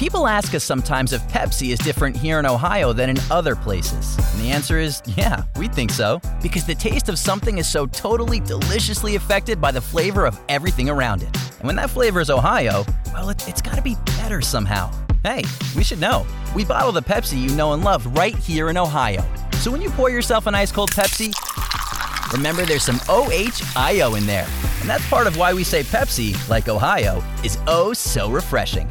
People ask us sometimes if Pepsi is different here in Ohio than in other places. And the answer is yeah, we think so. Because the taste of something is so totally deliciously affected by the flavor of everything around it. And when that flavor is Ohio, well, it, it's gotta be better somehow. Hey, we should know. We bottle the Pepsi you know and love right here in Ohio. So when you pour yourself an ice cold Pepsi, remember there's some OHIO in there. And that's part of why we say Pepsi, like Ohio, is oh so refreshing.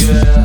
yeah,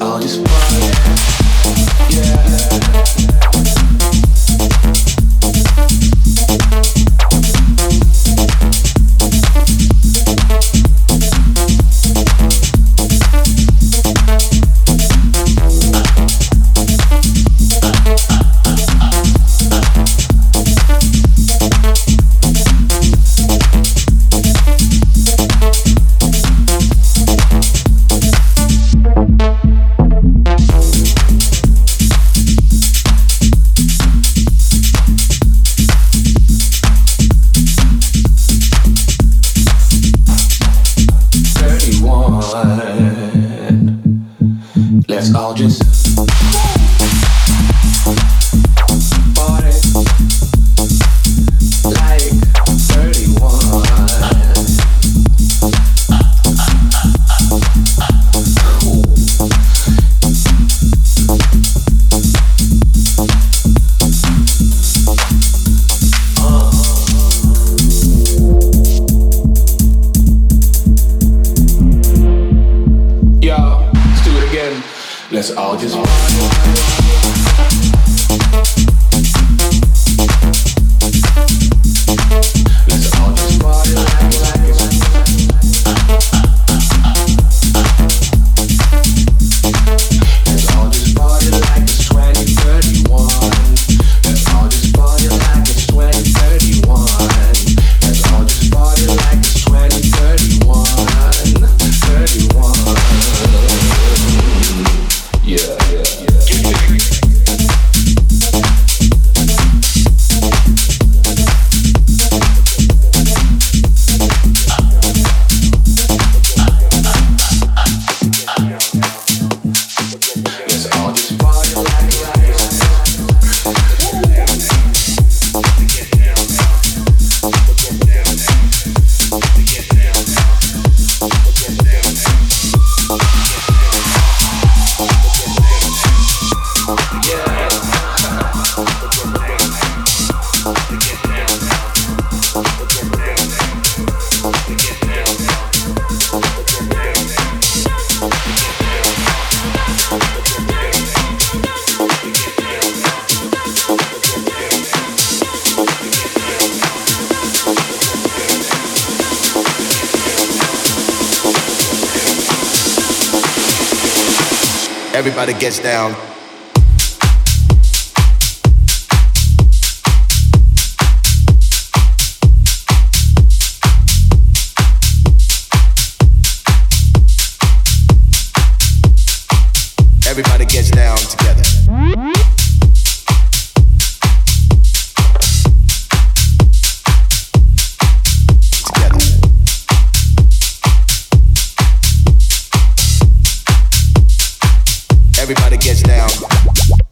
yeah.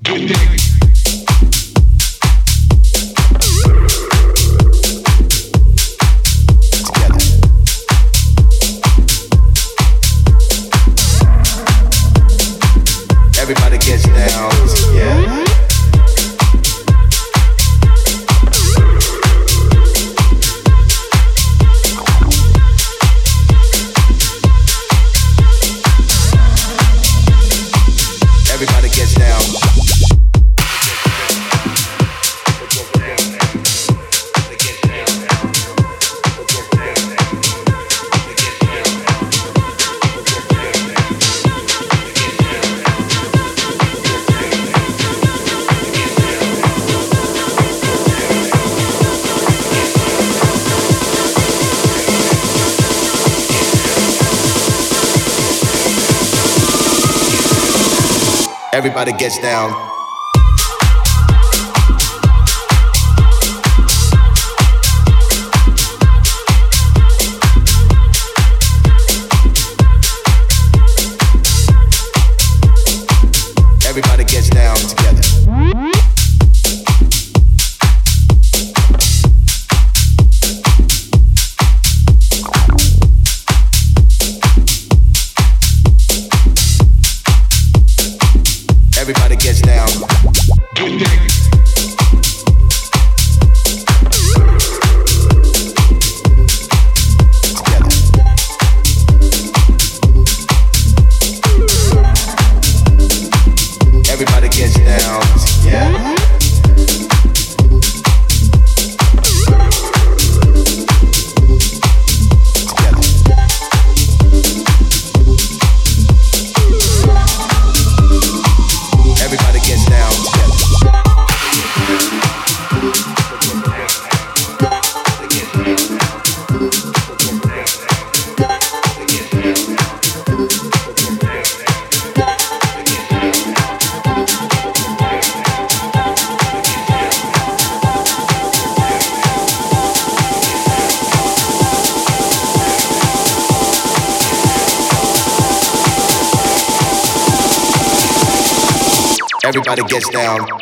Gets down. Everybody gets down. Down.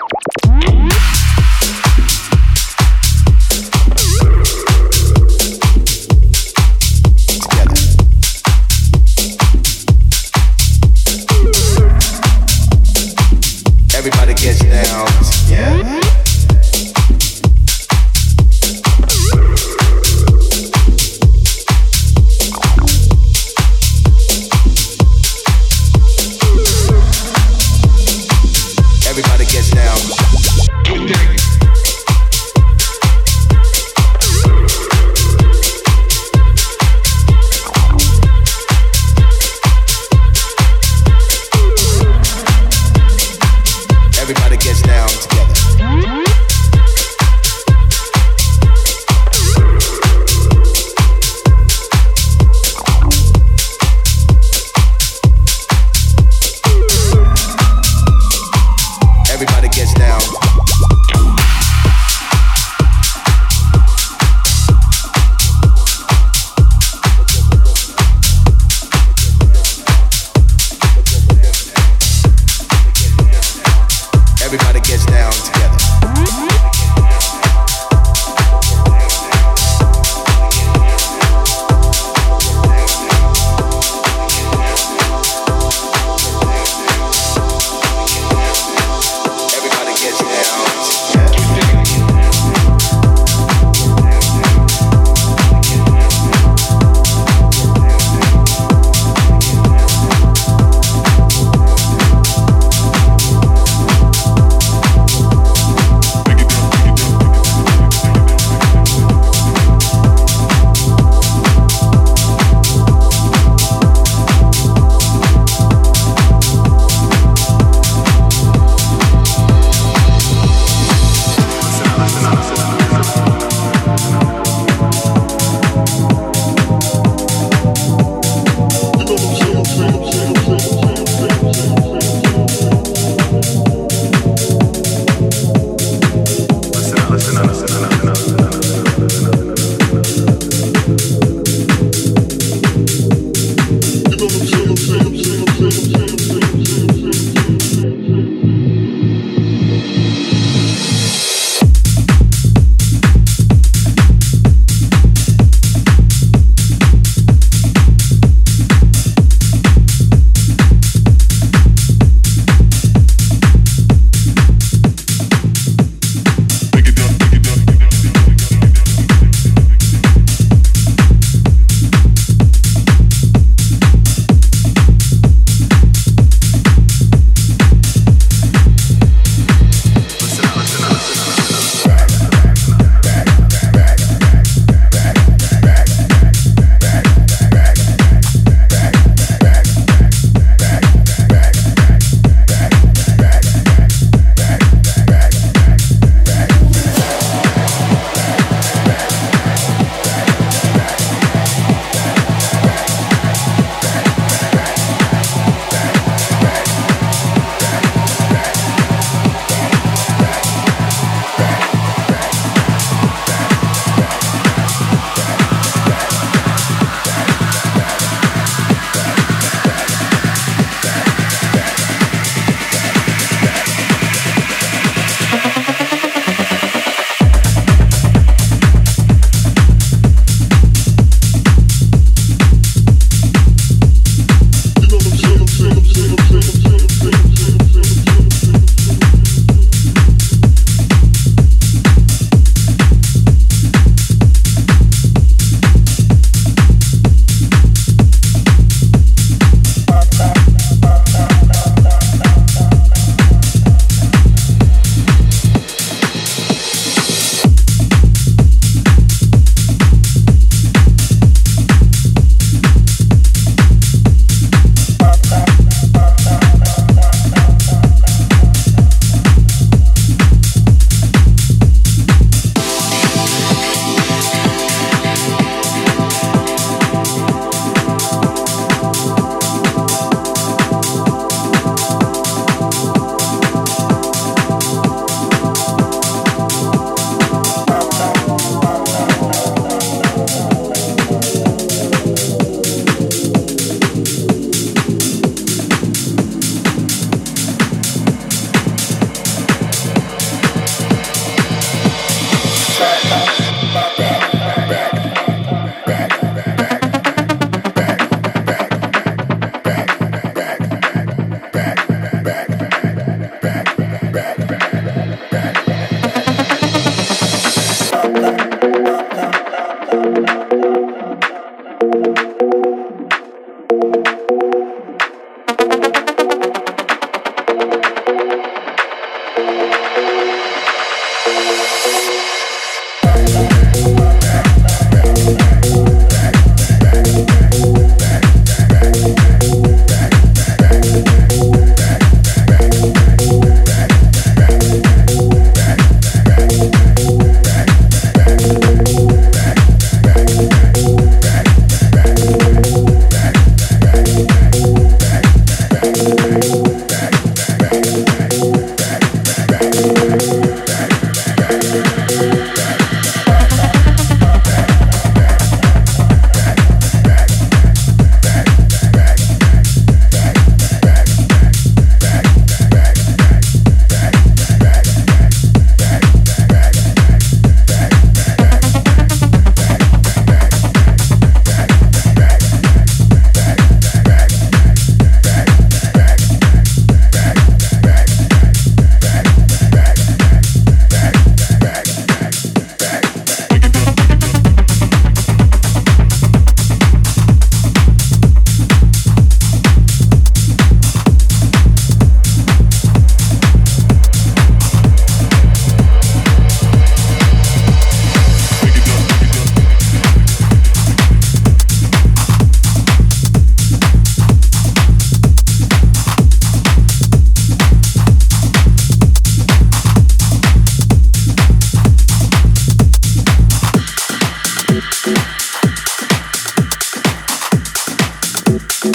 Thank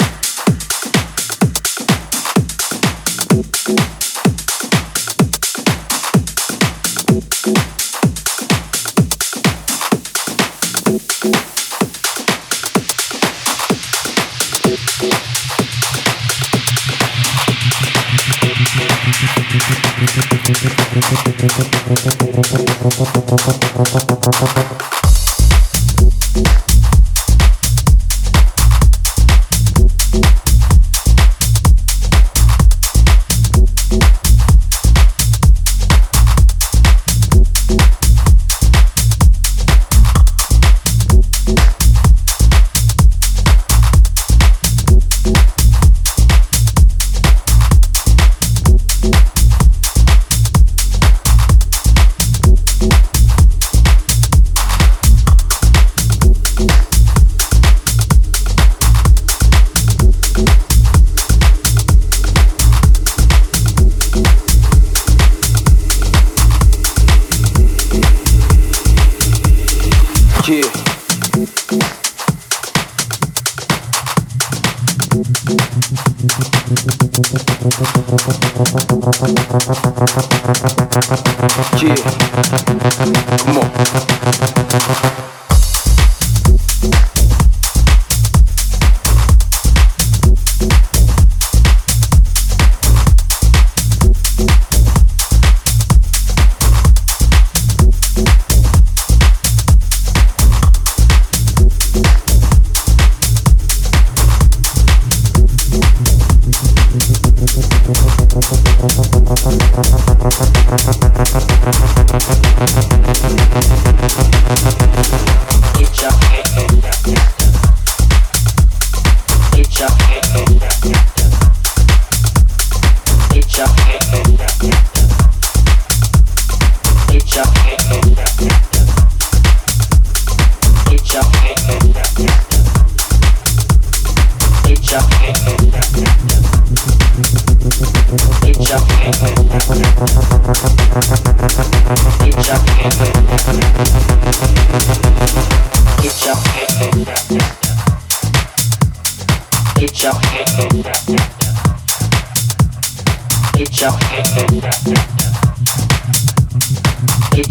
It's up.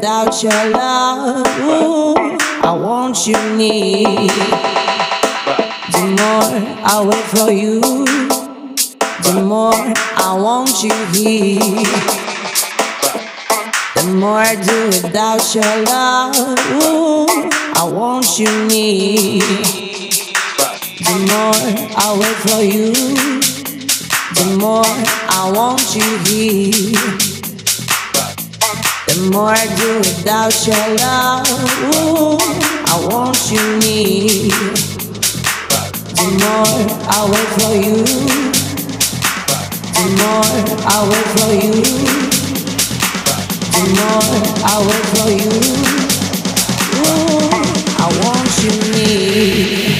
without your love. I want you need. The more I wait for you, the more I want you here. The more I do without your love, I want you need. The more I wait for you, the more I want you here. More I do without your love, I want you need. The more I wait for you, the more I wait for you, the more I wait for you. Ooh, I want you near.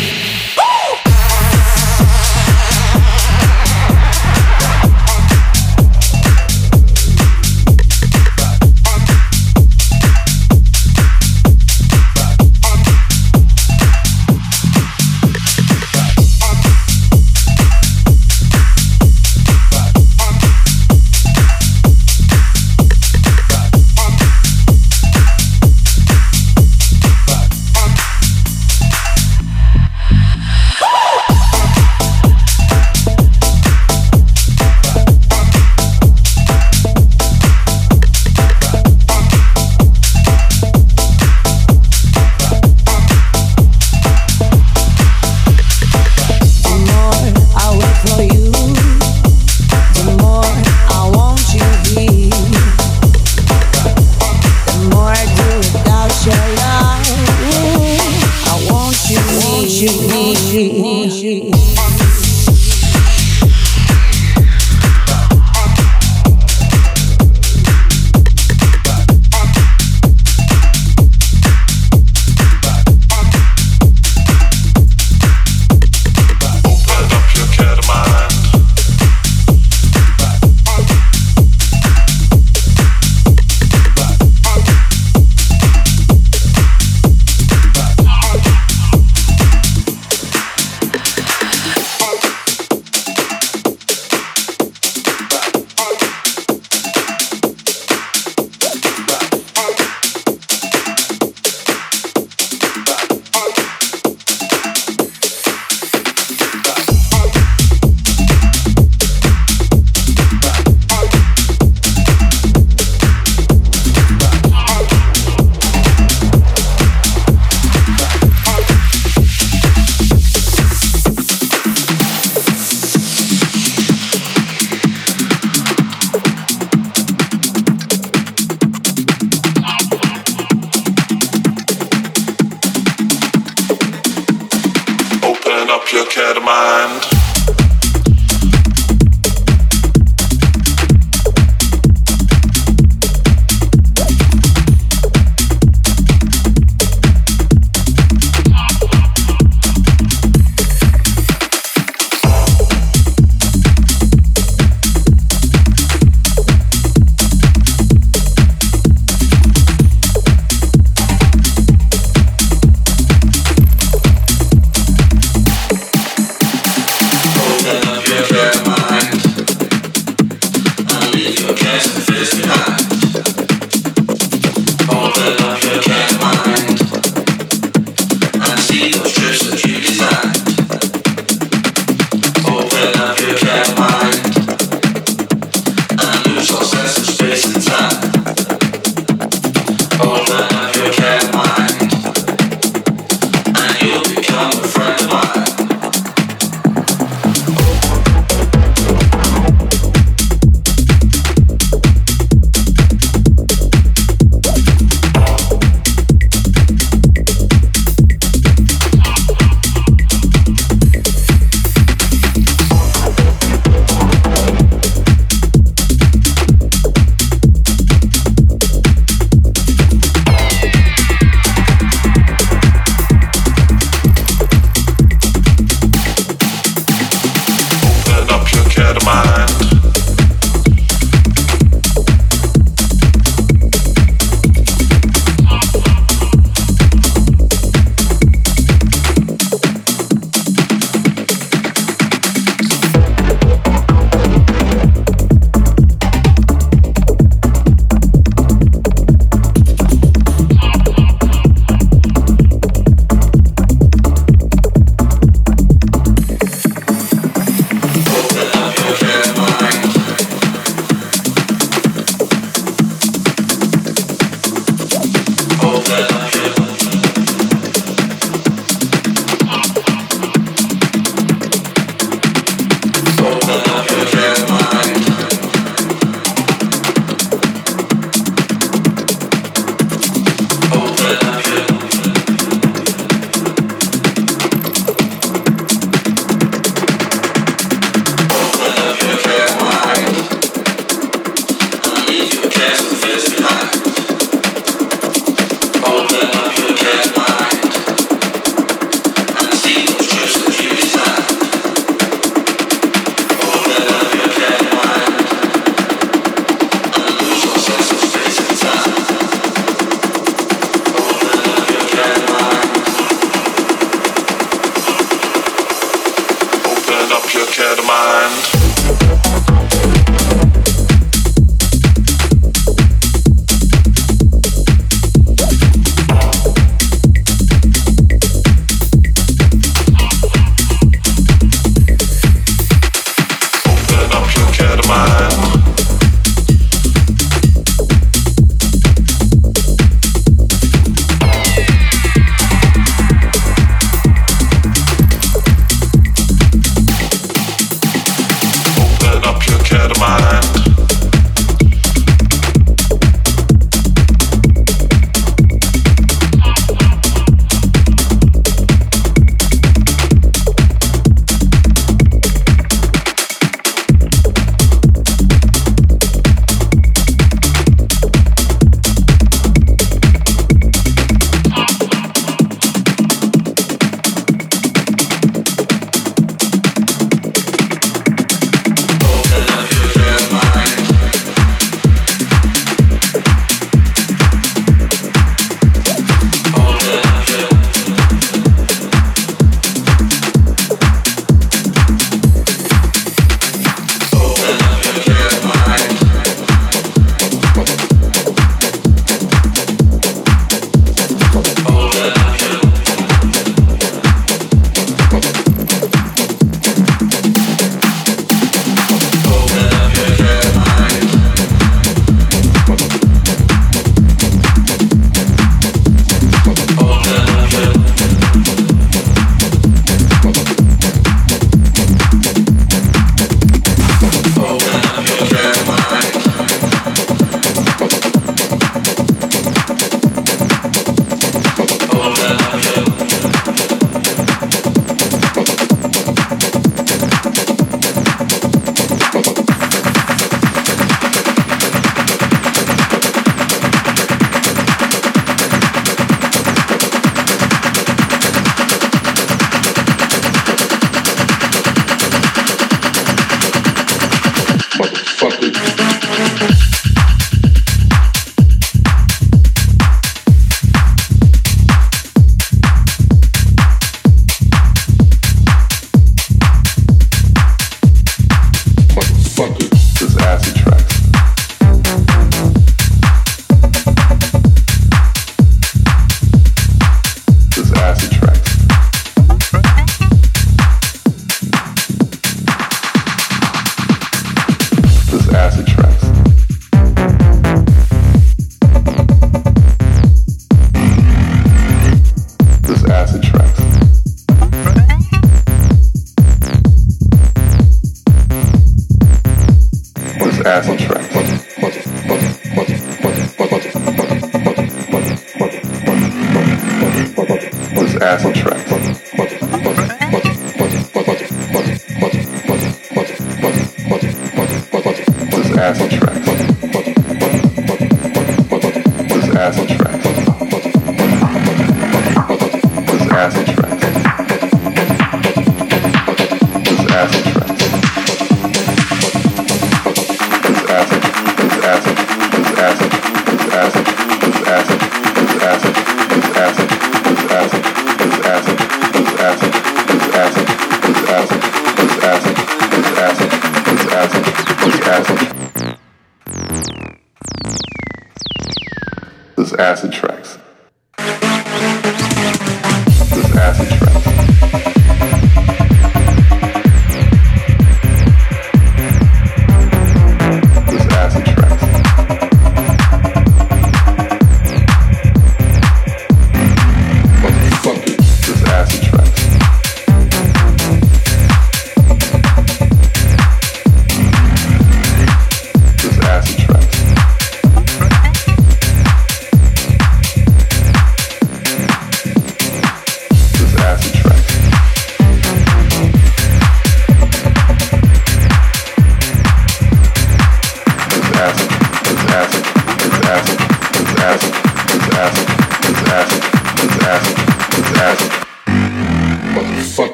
passage, right?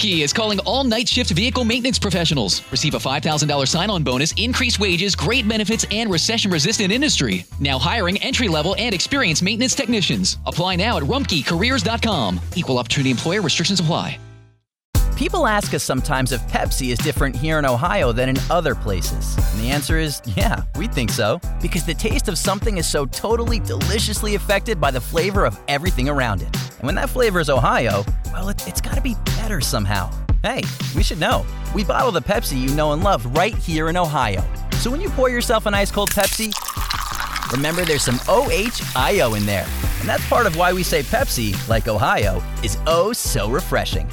Rumpke is calling all night shift vehicle maintenance professionals. Receive a $5,000 sign on bonus, increased wages, great benefits, and recession resistant industry. Now hiring entry level and experienced maintenance technicians. Apply now at rumpkecareers.com. Equal opportunity employer restrictions apply. People ask us sometimes if Pepsi is different here in Ohio than in other places. And the answer is yeah, we think so. Because the taste of something is so totally deliciously affected by the flavor of everything around it. And when that flavor is Ohio, well, it, it's gotta be better somehow. Hey, we should know. We bottle the Pepsi you know and love right here in Ohio. So when you pour yourself an ice cold Pepsi, remember there's some OHIO in there. And that's part of why we say Pepsi, like Ohio, is oh so refreshing.